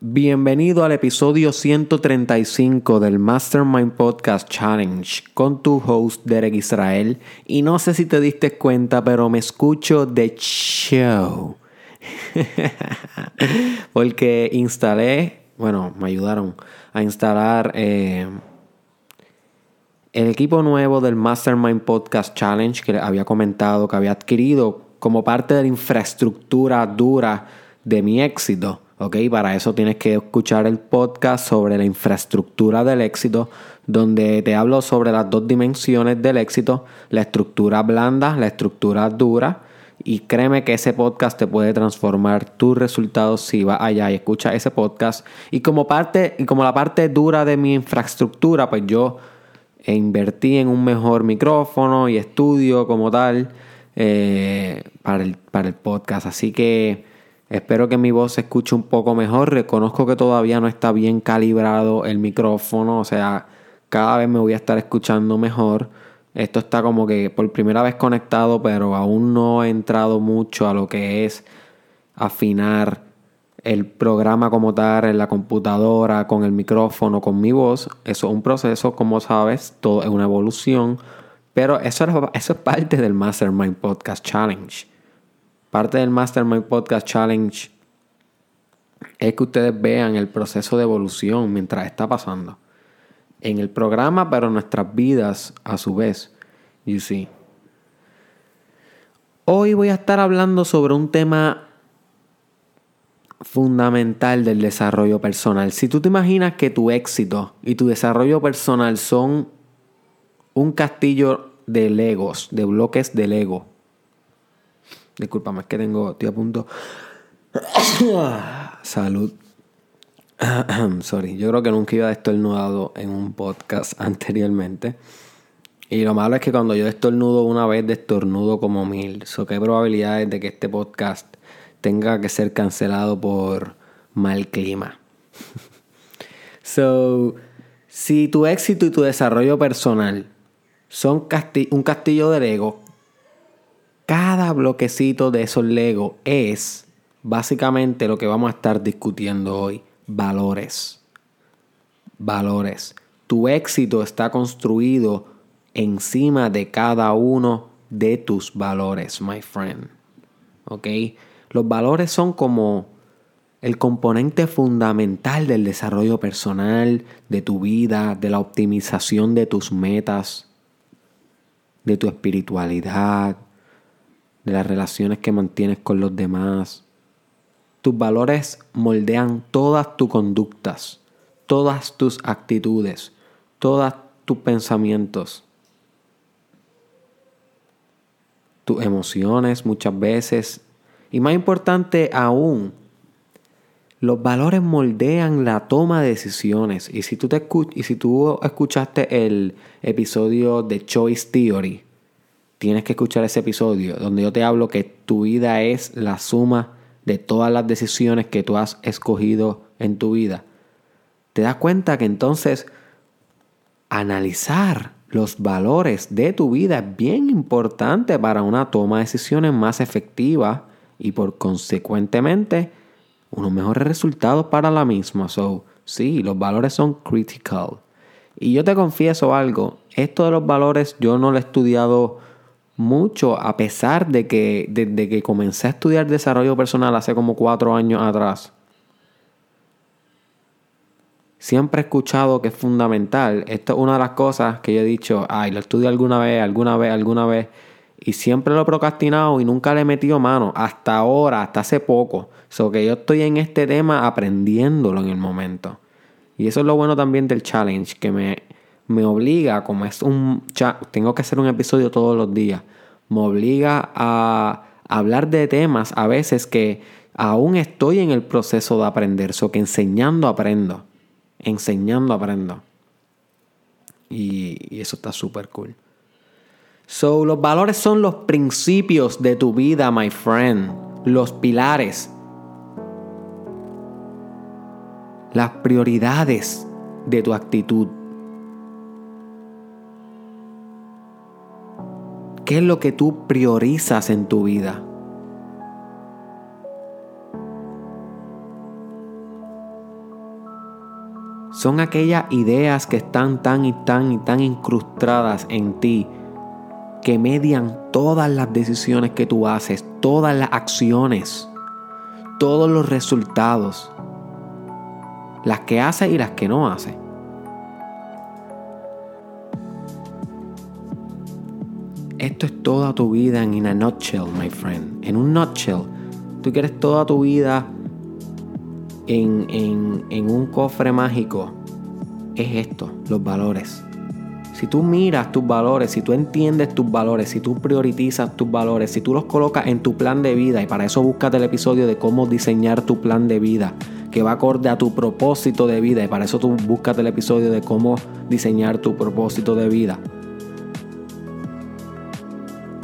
Bienvenido al episodio 135 del Mastermind Podcast Challenge con tu host Derek Israel. Y no sé si te diste cuenta, pero me escucho de show. Porque instalé, bueno, me ayudaron a instalar eh, el equipo nuevo del Mastermind Podcast Challenge que había comentado que había adquirido como parte de la infraestructura dura de mi éxito. ¿Ok? Para eso tienes que escuchar el podcast sobre la infraestructura del éxito, donde te hablo sobre las dos dimensiones del éxito, la estructura blanda, la estructura dura. Y créeme que ese podcast te puede transformar tus resultados si vas allá y escuchas ese podcast. Y como parte, y como la parte dura de mi infraestructura, pues yo invertí en un mejor micrófono y estudio como tal eh, para, el, para el podcast. Así que Espero que mi voz se escuche un poco mejor. Reconozco que todavía no está bien calibrado el micrófono. O sea, cada vez me voy a estar escuchando mejor. Esto está como que por primera vez conectado, pero aún no he entrado mucho a lo que es afinar el programa como tal en la computadora, con el micrófono, con mi voz. Eso es un proceso, como sabes, todo es una evolución. Pero eso eso es parte del Mastermind Podcast Challenge. Parte del Mastermind Podcast Challenge es que ustedes vean el proceso de evolución mientras está pasando. En el programa, pero en nuestras vidas a su vez. You see. Hoy voy a estar hablando sobre un tema fundamental del desarrollo personal. Si tú te imaginas que tu éxito y tu desarrollo personal son un castillo de legos, de bloques de lego, Disculpame, es que tengo, estoy a punto. Salud. Sorry, yo creo que nunca iba estornudado en un podcast anteriormente. Y lo malo es que cuando yo estornudo una vez, destornudo como mil. So, ¿Qué probabilidades de que este podcast tenga que ser cancelado por mal clima? so, si tu éxito y tu desarrollo personal son un castillo de Lego, cada bloquecito de esos Lego es básicamente lo que vamos a estar discutiendo hoy. Valores. Valores. Tu éxito está construido encima de cada uno de tus valores, my friend. ¿Ok? Los valores son como el componente fundamental del desarrollo personal, de tu vida, de la optimización de tus metas, de tu espiritualidad, de las relaciones que mantienes con los demás. Tus valores moldean todas tus conductas, todas tus actitudes, todos tus pensamientos, tus emociones muchas veces. Y más importante aún, los valores moldean la toma de decisiones. Y si tú, te y si tú escuchaste el episodio de Choice Theory, tienes que escuchar ese episodio donde yo te hablo que tu vida es la suma de todas las decisiones que tú has escogido en tu vida. Te das cuenta que entonces analizar los valores de tu vida es bien importante para una toma de decisiones más efectiva y por consecuentemente unos mejores resultados para la misma. So, sí, los valores son critical. Y yo te confieso algo, esto de los valores yo no lo he estudiado mucho a pesar de que desde que comencé a estudiar desarrollo personal hace como cuatro años atrás, siempre he escuchado que es fundamental. Esto es una de las cosas que yo he dicho, ay, lo estudio alguna vez, alguna vez, alguna vez. Y siempre lo he procrastinado y nunca le he metido mano. Hasta ahora, hasta hace poco. So que yo estoy en este tema aprendiéndolo en el momento. Y eso es lo bueno también del challenge, que me, me obliga, como es un tengo que hacer un episodio todos los días, me obliga a hablar de temas a veces que aún estoy en el proceso de aprender, so que enseñando aprendo, enseñando aprendo. Y, y eso está súper cool. So, los valores son los principios de tu vida, my friend, los pilares, las prioridades de tu actitud. ¿Qué es lo que tú priorizas en tu vida? Son aquellas ideas que están tan y tan y tan incrustadas en ti que median todas las decisiones que tú haces, todas las acciones, todos los resultados, las que haces y las que no haces. Esto es toda tu vida en una nutshell, my friend. En un nutshell, tú quieres toda tu vida en, en un cofre mágico. Es esto, los valores. Si tú miras tus valores, si tú entiendes tus valores, si tú priorizas tus valores, si tú los colocas en tu plan de vida, y para eso buscas el episodio de cómo diseñar tu plan de vida, que va acorde a tu propósito de vida, y para eso tú buscas el episodio de cómo diseñar tu propósito de vida.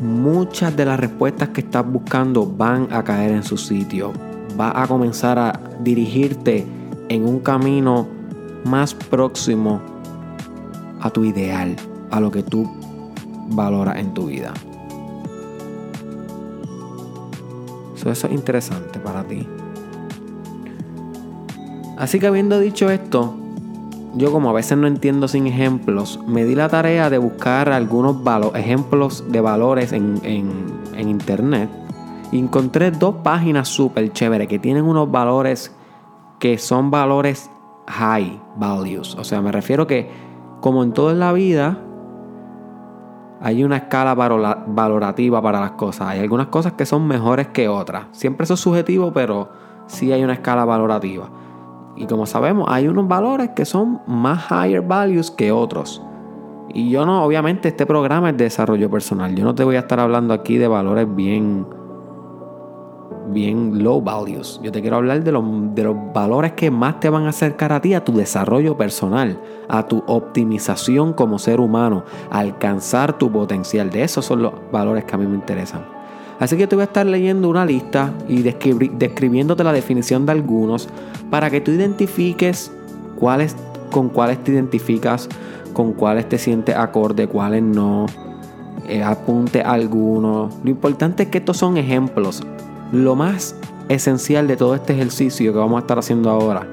Muchas de las respuestas que estás buscando van a caer en su sitio. Va a comenzar a dirigirte en un camino más próximo a tu ideal, a lo que tú valoras en tu vida. eso es interesante para ti. Así que habiendo dicho esto, yo como a veces no entiendo sin ejemplos, me di la tarea de buscar algunos ejemplos de valores en, en internet. Y encontré dos páginas súper chéveres que tienen unos valores que son valores high values. O sea, me refiero que como en toda la vida, hay una escala valorativa para las cosas. Hay algunas cosas que son mejores que otras. Siempre eso es subjetivo, pero sí hay una escala valorativa. Y como sabemos, hay unos valores que son más higher values que otros. Y yo no, obviamente este programa es de desarrollo personal. Yo no te voy a estar hablando aquí de valores bien bien low values. Yo te quiero hablar de los, de los valores que más te van a acercar a ti, a tu desarrollo personal, a tu optimización como ser humano, a alcanzar tu potencial. De esos son los valores que a mí me interesan. Así que te voy a estar leyendo una lista y describiéndote la definición de algunos para que tú identifiques cuáles, con cuáles te identificas, con cuáles te sientes acorde, cuáles no. Eh, apunte algunos. Lo importante es que estos son ejemplos. Lo más esencial de todo este ejercicio que vamos a estar haciendo ahora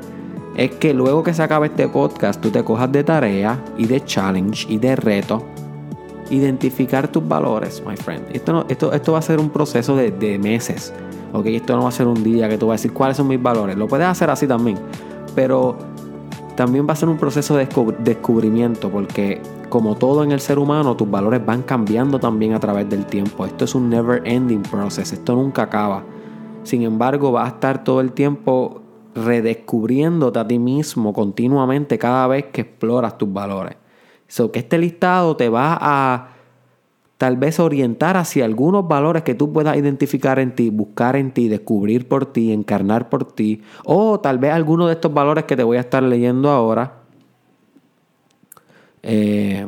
es que luego que se acabe este podcast tú te cojas de tarea y de challenge y de reto identificar tus valores, my friend. Esto, esto, esto va a ser un proceso de, de, meses. ¿ok? Esto no va a ser un día que tú vas a decir cuáles son mis valores. Lo puedes hacer así también. Pero también va a ser un proceso de descubrimiento porque como todo en el ser humano, tus valores van cambiando también a través del tiempo. Esto es un never ending process, esto nunca acaba. Sin embargo, vas a estar todo el tiempo redescubriéndote a ti mismo continuamente cada vez que exploras tus valores. So que este listado te va a tal vez orientar hacia algunos valores que tú puedas identificar en ti, buscar en ti, descubrir por ti, encarnar por ti, o tal vez algunos de estos valores que te voy a estar leyendo ahora eh,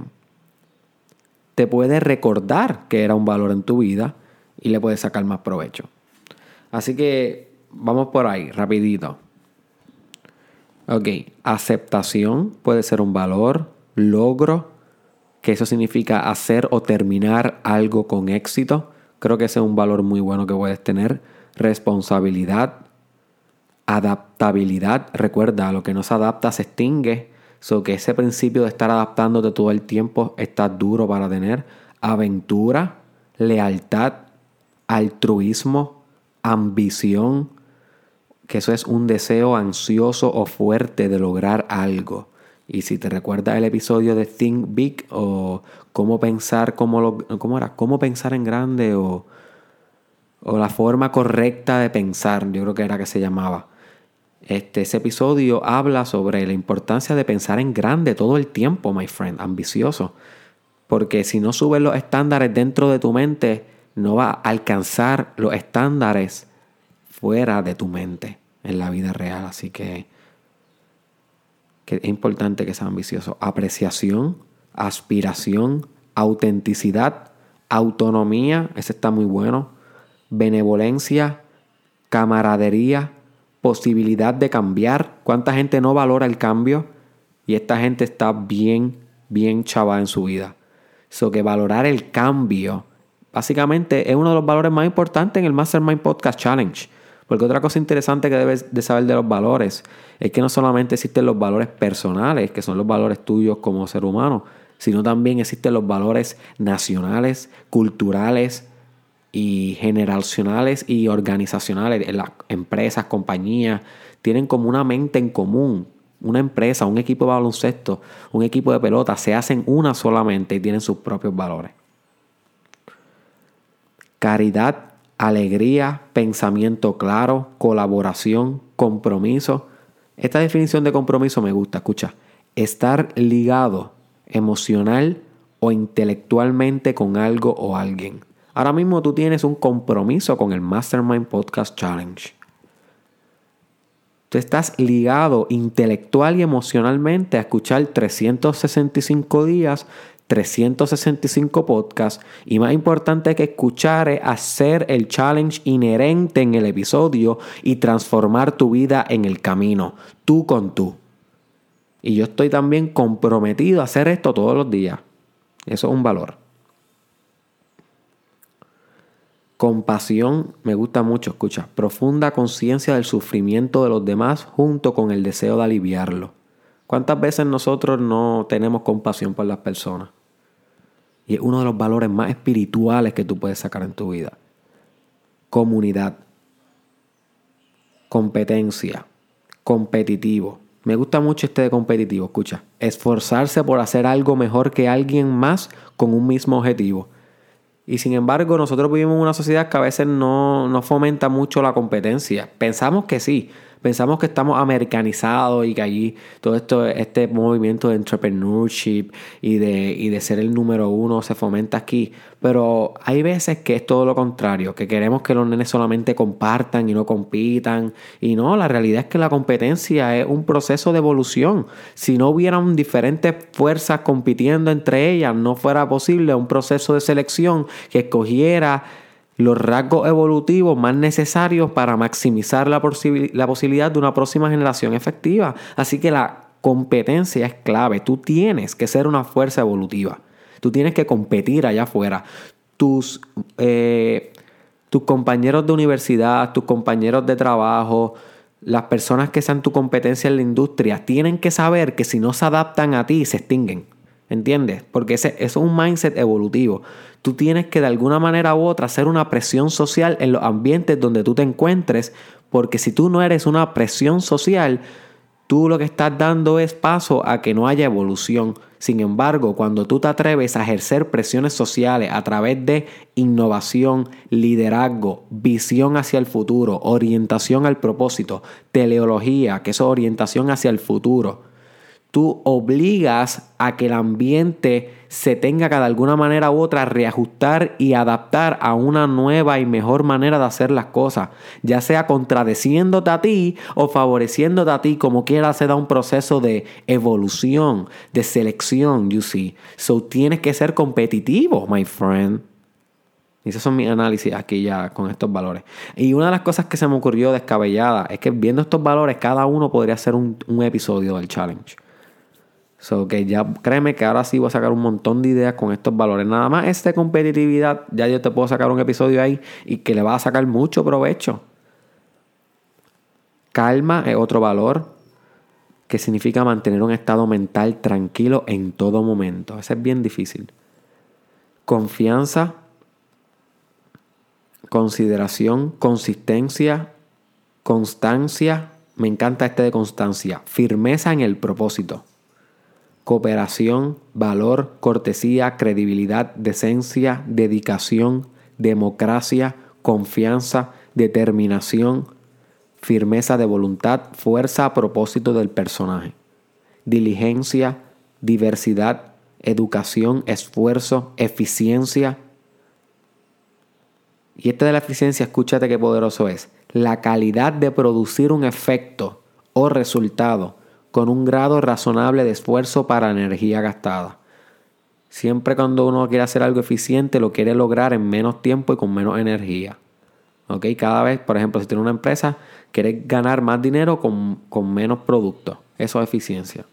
te puede recordar que era un valor en tu vida y le puedes sacar más provecho. Así que vamos por ahí, rapidito. Ok, aceptación puede ser un valor, logro, que eso significa hacer o terminar algo con éxito. Creo que ese es un valor muy bueno que puedes tener. Responsabilidad, adaptabilidad. Recuerda, lo que no se adapta se extingue. So que ese principio de estar adaptándote todo el tiempo está duro para tener. Aventura, lealtad, altruismo, ambición, que eso es un deseo ansioso o fuerte de lograr algo. Y si te recuerdas el episodio de Think Big o cómo pensar, cómo, lo, cómo era, cómo pensar en grande o, o la forma correcta de pensar, yo creo que era que se llamaba. Este, ese episodio habla sobre la importancia de pensar en grande todo el tiempo, my friend, ambicioso. Porque si no subes los estándares dentro de tu mente, no va a alcanzar los estándares fuera de tu mente en la vida real. Así que, que es importante que sea ambicioso. Apreciación, aspiración, autenticidad, autonomía, ese está muy bueno. Benevolencia, camaradería, posibilidad de cambiar. ¿Cuánta gente no valora el cambio? Y esta gente está bien, bien chava en su vida. So que valorar el cambio, básicamente es uno de los valores más importantes en el Mastermind Podcast Challenge. Porque otra cosa interesante que debes de saber de los valores es que no solamente existen los valores personales, que son los valores tuyos como ser humano, sino también existen los valores nacionales, culturales y generacionales y organizacionales. Las empresas, compañías, tienen como una mente en común. Una empresa, un equipo de baloncesto, un equipo de pelota, se hacen una solamente y tienen sus propios valores. Caridad, alegría, pensamiento claro, colaboración, compromiso. Esta definición de compromiso me gusta, escucha. Estar ligado emocional o intelectualmente con algo o alguien. Ahora mismo tú tienes un compromiso con el Mastermind Podcast Challenge. Tú estás ligado intelectual y emocionalmente a escuchar 365 días, 365 podcasts y más importante que escuchar es hacer el challenge inherente en el episodio y transformar tu vida en el camino, tú con tú. Y yo estoy también comprometido a hacer esto todos los días. Eso es un valor. Compasión me gusta mucho, escucha. Profunda conciencia del sufrimiento de los demás junto con el deseo de aliviarlo. ¿Cuántas veces nosotros no tenemos compasión por las personas? Y es uno de los valores más espirituales que tú puedes sacar en tu vida. Comunidad. Competencia. Competitivo. Me gusta mucho este de competitivo, escucha. Esforzarse por hacer algo mejor que alguien más con un mismo objetivo. Y sin embargo, nosotros vivimos en una sociedad que a veces no, no fomenta mucho la competencia. Pensamos que sí, Pensamos que estamos americanizados y que allí todo esto, este movimiento de entrepreneurship y de, y de ser el número uno se fomenta aquí. Pero hay veces que es todo lo contrario, que queremos que los nenes solamente compartan y no compitan. Y no, la realidad es que la competencia es un proceso de evolución. Si no hubieran diferentes fuerzas compitiendo entre ellas, no fuera posible un proceso de selección que escogiera los rasgos evolutivos más necesarios para maximizar la, posibilidad de una próxima generación efectiva. Así que la competencia es clave. Tú tienes que ser una fuerza evolutiva. Tú tienes que competir allá afuera. Tus, eh, tus compañeros de universidad, tus compañeros de trabajo, las personas que sean tu competencia en la industria, tienen que saber que si no se adaptan a ti, se extinguen. ¿Entiendes? Porque ese, es un mindset evolutivo. Tú tienes que de alguna manera u otra hacer una presión social en los ambientes donde tú te encuentres, porque si tú no eres una presión social, tú lo que estás dando es paso a que no haya evolución. Sin embargo, cuando tú te atreves a ejercer presiones sociales a través de innovación, liderazgo, visión hacia el futuro, orientación al propósito, teleología, que es orientación hacia el futuro, tú obligas a que el ambiente se tenga que de alguna manera u otra reajustar y adaptar a una nueva y mejor manera de hacer las cosas, ya sea contradeciéndote a ti o favoreciéndote a ti, como quiera se da un proceso de evolución, de selección, you see. So tienes que ser competitivo, my friend. Y esos son mis análisis aquí ya con estos valores. Y una de las cosas que se me ocurrió descabellada es que viendo estos valores, cada uno podría un, un episodio del challenge. So que ya créeme que ahora sí voy a sacar un montón de ideas con estos valores. Nada más esta competitividad, ya yo te puedo sacar un episodio ahí y que le va a sacar mucho provecho. Calma es otro valor que significa mantener un estado mental tranquilo en todo momento. Ese es bien difícil. Confianza, consideración, consistencia, constancia. Me encanta este de constancia. Firmeza en el propósito cooperación, valor, cortesía, credibilidad, decencia, dedicación, democracia, confianza, determinación, firmeza de voluntad, fuerza a propósito del personaje, diligencia, diversidad, educación, esfuerzo, eficiencia. Y este de la eficiencia, escúchate qué poderoso es. La calidad de producir un efecto o resultado con un grado razonable de esfuerzo para energía gastada. Siempre cuando uno quiere hacer algo eficiente, lo quiere lograr en menos tiempo y con menos energía. ¿Ok? Cada vez, por ejemplo, si tiene una empresa, quiere ganar más dinero con, con menos productos. Eso es eficiencia.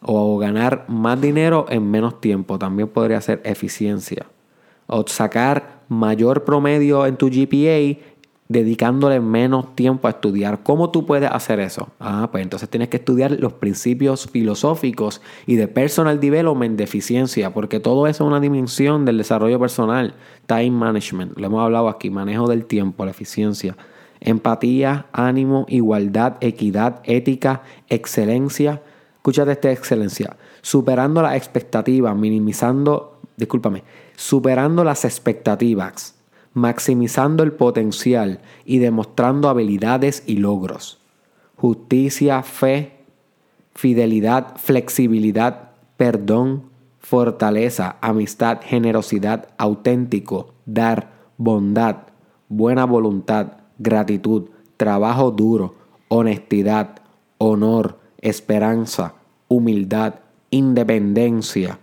O ganar más dinero en menos tiempo. También podría ser eficiencia. O sacar mayor promedio en tu GPA dedicándole menos tiempo a estudiar. ¿Cómo tú puedes hacer eso? Ah, pues entonces tienes que estudiar los principios filosóficos y de personal development de eficiencia, porque todo eso es una dimensión del desarrollo personal. Time management, lo hemos hablado aquí, manejo del tiempo, la eficiencia. Empatía, ánimo, igualdad, equidad, ética, excelencia. Escúchate esta excelencia. Superando las expectativas, minimizando, discúlpame, superando las expectativas maximizando el potencial y demostrando habilidades y logros. Justicia, fe, fidelidad, flexibilidad, perdón, fortaleza, amistad, generosidad, auténtico, dar, bondad, buena voluntad, gratitud, trabajo duro, honestidad, honor, esperanza, humildad, independencia.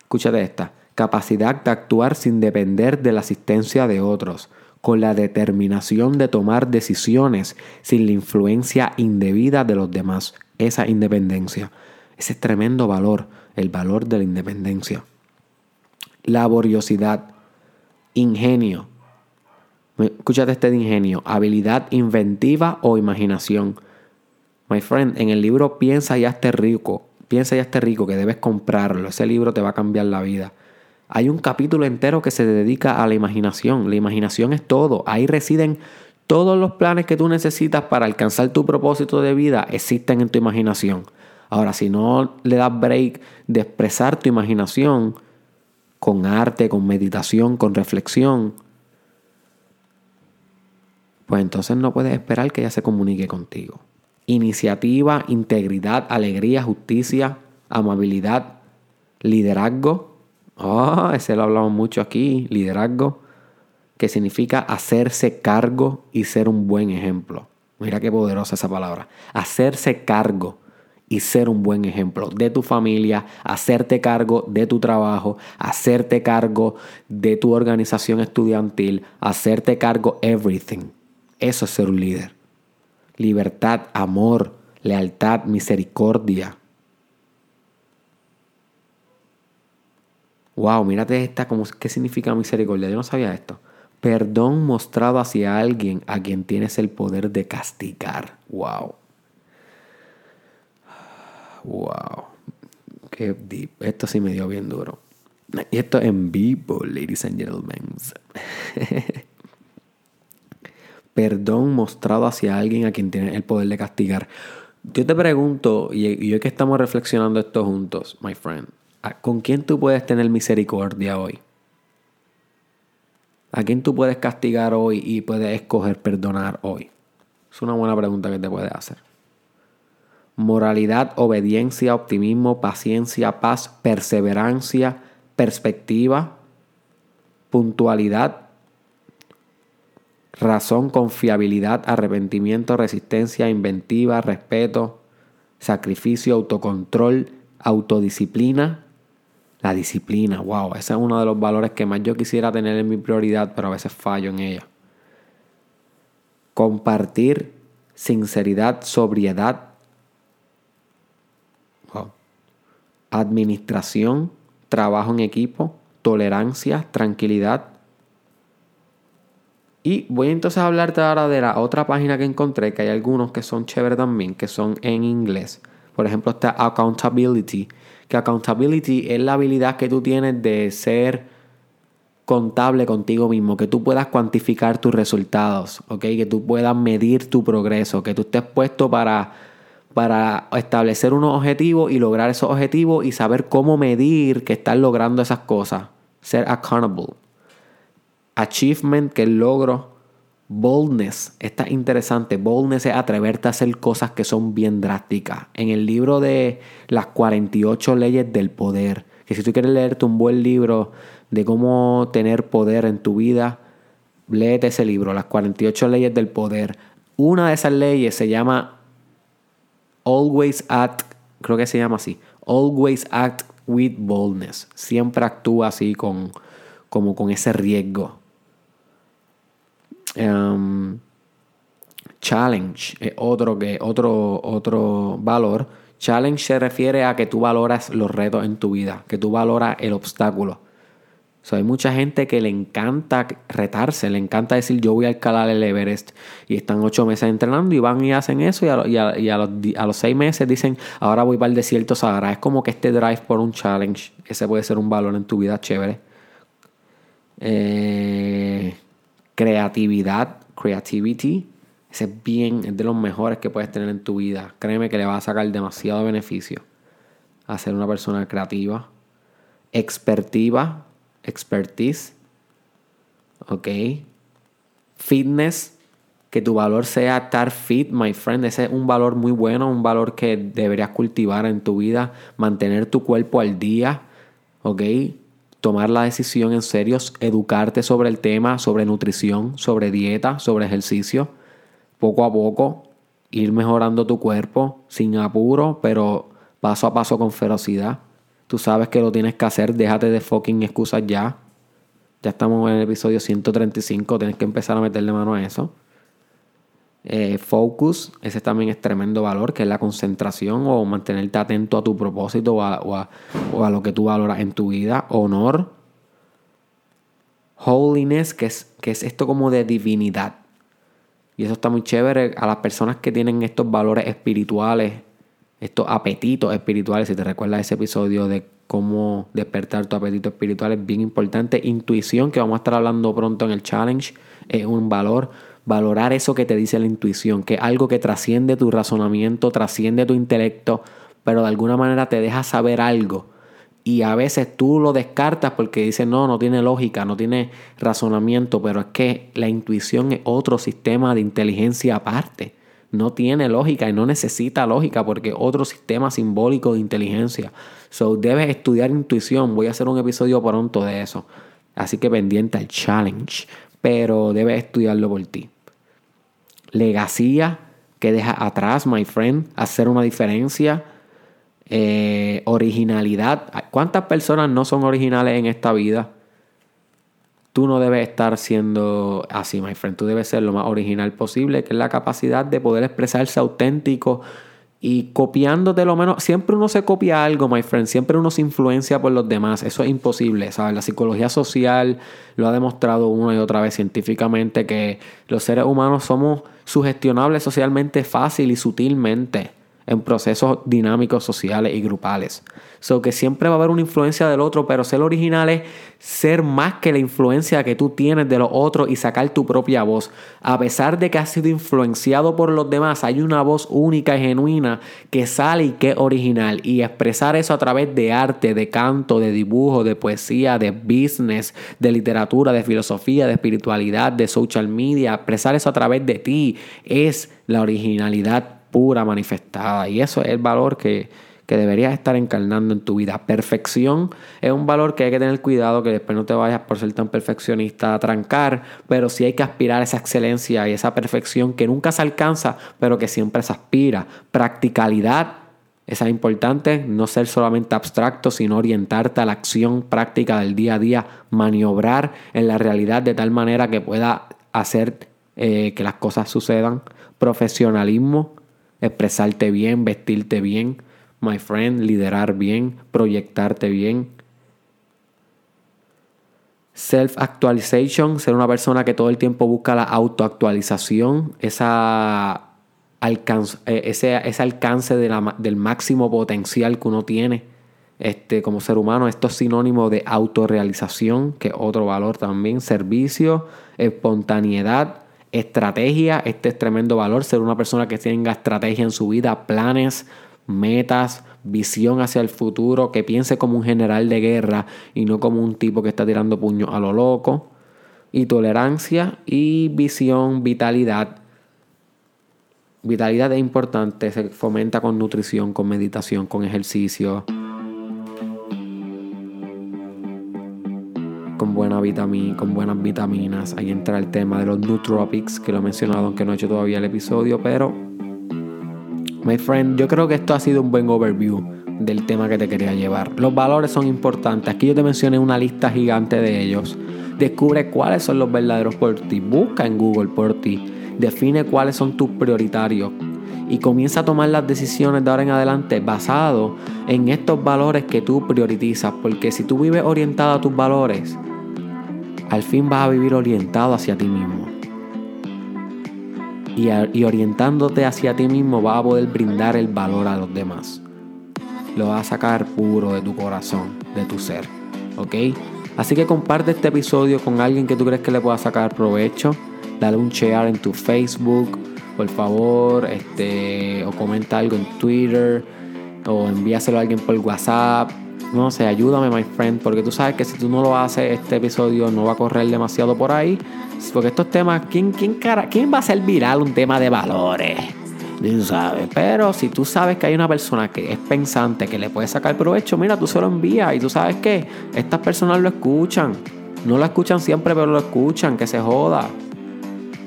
Escúchate esta capacidad de actuar sin depender de la asistencia de otros, con la determinación de tomar decisiones sin la influencia indebida de los demás. Esa independencia. Ese tremendo valor, el valor de la independencia. Laboriosidad, ingenio. Escúchate este ingenio, habilidad inventiva o imaginación. My friend, en el libro Piensa y hazte rico, piensa y hazte rico que debes comprarlo. Ese libro te va a cambiar la vida. Hay un capítulo entero que se dedica a la imaginación. La imaginación es todo. Ahí residen todos los planes que tú necesitas para alcanzar tu propósito de vida, existen en tu imaginación. Ahora, si no le das break de expresar tu imaginación con arte, con meditación, con reflexión, pues entonces no puedes esperar que ella se comunique contigo. Iniciativa, integridad, alegría, justicia, amabilidad, liderazgo, Ah, ese lo hablamos mucho aquí, liderazgo, que significa hacerse cargo y ser un buen ejemplo. Mira qué poderosa esa palabra. Hacerse cargo y ser un buen ejemplo de tu familia, hacerte cargo de tu trabajo, hacerte cargo de tu organización estudiantil, hacerte cargo everything. Eso es ser un líder. Libertad, amor, lealtad, misericordia, Wow, mírate esta, como, ¿qué significa misericordia? Yo no sabía esto. Perdón mostrado hacia alguien a quien tienes el poder de castigar. Wow. Wow. Qué deep. Esto sí me dio bien duro. Y esto en vivo, ladies and gentlemen. Perdón mostrado hacia alguien a quien tienes el poder de castigar. Yo te pregunto, y yo que estamos reflexionando esto juntos, my friend. ¿Con quién tú puedes tener misericordia hoy? ¿A quién tú puedes castigar hoy y puedes escoger perdonar hoy? Es una buena pregunta que te puedes hacer. Moralidad, obediencia, optimismo, paciencia, paz, perseverancia, perspectiva, puntualidad, razón, confiabilidad, arrepentimiento, resistencia, inventiva, respeto, sacrificio, autocontrol, autodisciplina, la disciplina, wow, ese es uno de los valores que más yo quisiera tener en mi prioridad, pero a veces fallo en ella. Compartir, sinceridad, sobriedad, wow. administración, trabajo en equipo, tolerancia, tranquilidad. Y voy entonces a hablarte ahora de la otra página que encontré, que hay algunos que son chéveres también, que son en inglés. Por ejemplo, está Accountability, que accountability es la habilidad que tú tienes de ser contable contigo mismo, que tú puedas cuantificar tus resultados, que tú puedas medir tu progreso, que tú estés puesto para, para establecer unos objetivos y lograr esos objetivos y saber cómo medir que estás logrando esas cosas. Ser accountable. Achievement, que es logro. Boldness, está interesante. Boldness es atreverte a hacer cosas que son bien drásticas. En el libro de las 48 leyes del poder, que si tú quieres leerte un buen libro de cómo tener poder en tu vida, léete ese libro, las 48 leyes del poder. Una de esas leyes se llama Always Act, creo que se llama así, Always Act with Boldness. Siempre actúa así con, como con ese riesgo. Em, challenge es otro, que, otro, otro valor. Challenge se refiere a que tú valoras los retos en tu vida, que tú valoras el obstáculo. hay mucha gente que le encanta retarse, le encanta decir yo voy a escalar el Everest y están ocho meses entrenando y van y hacen eso y a, los, seis meses dicen ahora voy para el desierto Sahara. Es como que este drive por un challenge, ese puede ser un valor en tu vida chévere. Eh, creatividad, creativity, ese es bien, es de los mejores que puedes tener en tu vida. Créeme que le va a sacar demasiado beneficio a ser una persona creativa. Expertiva, expertise, ok. Fitness, que tu valor sea estar fit, my friend. Ese es un valor muy bueno, un valor que deberías cultivar en tu vida. Mantener tu cuerpo al día, ok. Tomar la decisión en serio, educarte sobre el tema, sobre nutrición, sobre dieta, sobre ejercicio. Poco a poco, ir mejorando tu cuerpo sin apuro, pero paso a paso con ferocidad. Tú sabes que lo tienes que hacer. Déjate de fucking excusas ya. Ya estamos en el episodio 135. Tienes que empezar a meterle mano a eso. Eh, focus, ese también es tremendo valor, que es la concentración o mantenerte atento a tu propósito o a, lo que tú valoras en tu vida. Honor. Holiness, que es, que es esto como de divinidad. Y eso está muy chévere a las personas que tienen estos valores espirituales estos apetitos espirituales. Si te recuerdas ese episodio de cómo despertar tu apetito espiritual, es bien importante. Intuición, que vamos a estar hablando pronto en el challenge, es un valor. Valorar eso que te dice la intuición, que es algo que trasciende tu razonamiento, trasciende tu intelecto, pero de alguna manera te deja saber algo. Y a veces tú lo descartas porque dices, no, no tiene lógica, no tiene razonamiento, pero es que la intuición es otro sistema de inteligencia aparte no tiene lógica y no necesita lógica porque otro sistema simbólico de inteligencia. So, debes estudiar intuición. Voy a hacer un episodio pronto de eso. Así que pendiente al challenge. Pero debes estudiarlo por ti. Legacía que deja atrás, my friend. Hacer una diferencia. Eh, originalidad. ¿Cuántas personas no son originales en esta vida? tú no debes estar siendo así, my friend. Tú debes ser lo más original posible, que es la capacidad de poder expresarse auténtico y copiándote lo menos. Siempre uno se copia algo, my friend. Siempre uno se influencia por los demás. Eso es imposible, ¿sabes? La psicología social lo ha demostrado una y otra vez científicamente que los seres humanos somos sugestionables socialmente fácil y sutilmente en procesos dinámicos sociales y grupales. So que siempre va a haber una influencia del otro, pero ser original es ser más que la influencia que tú tienes de los otros y sacar tu propia voz. A pesar de que has sido influenciado por los demás, hay una voz única y genuina que sale y que es original. Y expresar eso a través de arte, de canto, de dibujo, de poesía, de business, de literatura, de filosofía, de espiritualidad, de social media, expresar eso a través de ti es la originalidad pura manifestada. Y eso es el valor que, que deberías estar encarnando en tu vida. Perfección es un valor que hay que tener cuidado, que después no te vayas por ser tan perfeccionista a trancar, pero sí hay que aspirar a esa excelencia y esa perfección que nunca se alcanza, pero que siempre se aspira. Practicalidad. Esa es importante, no ser solamente abstracto, sino orientarte a la acción práctica del día a día, maniobrar en la realidad de tal manera que pueda hacer eh, que las cosas sucedan. Profesionalismo, expresarte bien, vestirte bien, my friend, liderar bien, proyectarte bien. Self-actualization, ser una persona que todo el tiempo busca la autoactualización, esa alcance, eh, ese, ese, alcance del máximo potencial que uno tiene este, como ser humano. Esto es sinónimo de autorrealización, que es otro valor también. Servicio, espontaneidad, estrategia. Este es tremendo valor, ser una persona que tenga estrategia en su vida, planes, metas, visión hacia el futuro, que piense como un general de guerra y no como un tipo que está tirando puños a lo loco. Y tolerancia y visión, vitalidad. Vitalidad es importante, se fomenta con nutrición, con meditación, con ejercicio. con, buena con buenas vitaminas. Ahí entra el tema de los nootropics, que lo he mencionado, aunque no he hecho todavía el episodio, pero My friend, yo creo que esto ha sido un buen overview del tema que te quería llevar. Los valores son importantes. Aquí yo te mencioné una lista gigante de ellos. Descubre cuáles son los verdaderos por ti. Busca en Google por ti. Define cuáles son tus prioritarios. Y comienza a tomar las decisiones de ahora en adelante basado en estos valores que tú priorizas. Porque si tú vives orientado a tus valores, al fin vas a vivir orientado hacia ti mismo. Y, orientándote hacia ti mismo vas a poder brindar el valor a los demás. Lo vas a sacar puro de tu corazón, de tu ser. ¿Ok? Así que comparte este episodio con alguien que tú crees que le pueda sacar provecho. Dale un share en tu Facebook, por favor, este, o comenta algo en Twitter, o envíaselo a alguien por WhatsApp. No sé, ayúdame, my friend, porque tú sabes que si tú no lo haces, este episodio no va a correr demasiado por ahí. Porque estos temas, ¿quién, quién, cara, ¿quién va a ser viral un tema de valores? Tú sabes. Pero si tú sabes que hay una persona que es pensante, que le puede sacar provecho, mira, tú se lo envías y tú sabes que estas personas lo escuchan. No lo escuchan siempre, pero lo escuchan, que se joda.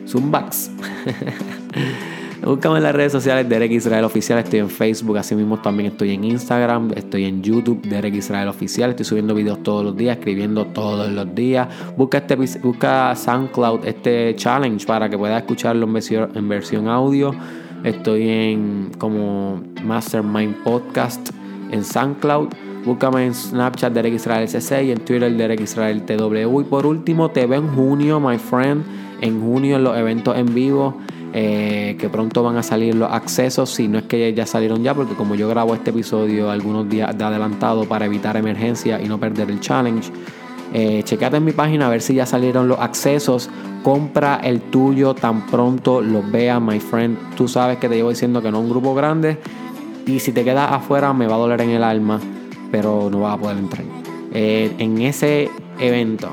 Zumbax. Búscame en las redes sociales Derek Israel Oficial. Estoy en Facebook, así mismo también estoy en Instagram, estoy en YouTube, Derek Israel Oficial. Estoy subiendo videos todos los días, escribiendo todos los días. Busca, este, busca SoundCloud, este challenge para que puedas escucharlo en versión, audio. Estoy en como Mastermind Podcast en SoundCloud. Búscame en Snapchat Derek Israel SC y en Twitter Derek Israel TW. Y por último, te veo en junio, my friend. En junio en los eventos en vivo. Eh, que pronto van a salir los accesos, si no es que ya salieron ya, porque como yo grabo este episodio algunos días de adelantado para evitar emergencia y no perder el challenge, eh, checate en mi página a ver si ya salieron los accesos. Compra el tuyo tan pronto los veas, my friend. Tú sabes que te llevo diciendo que no es un grupo grande. Y si te quedas afuera me va a doler en el alma, pero no vas a poder entrar. Eh, en ese evento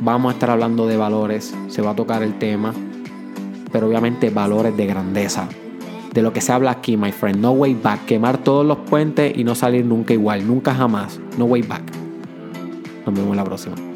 vamos a estar hablando de valores, se va a tocar el tema pero obviamente valores de grandeza. De lo que se habla aquí, my friend. No way back. Quemar todos los puentes y no salir nunca igual. Nunca jamás. No way back. Nos vemos la próxima.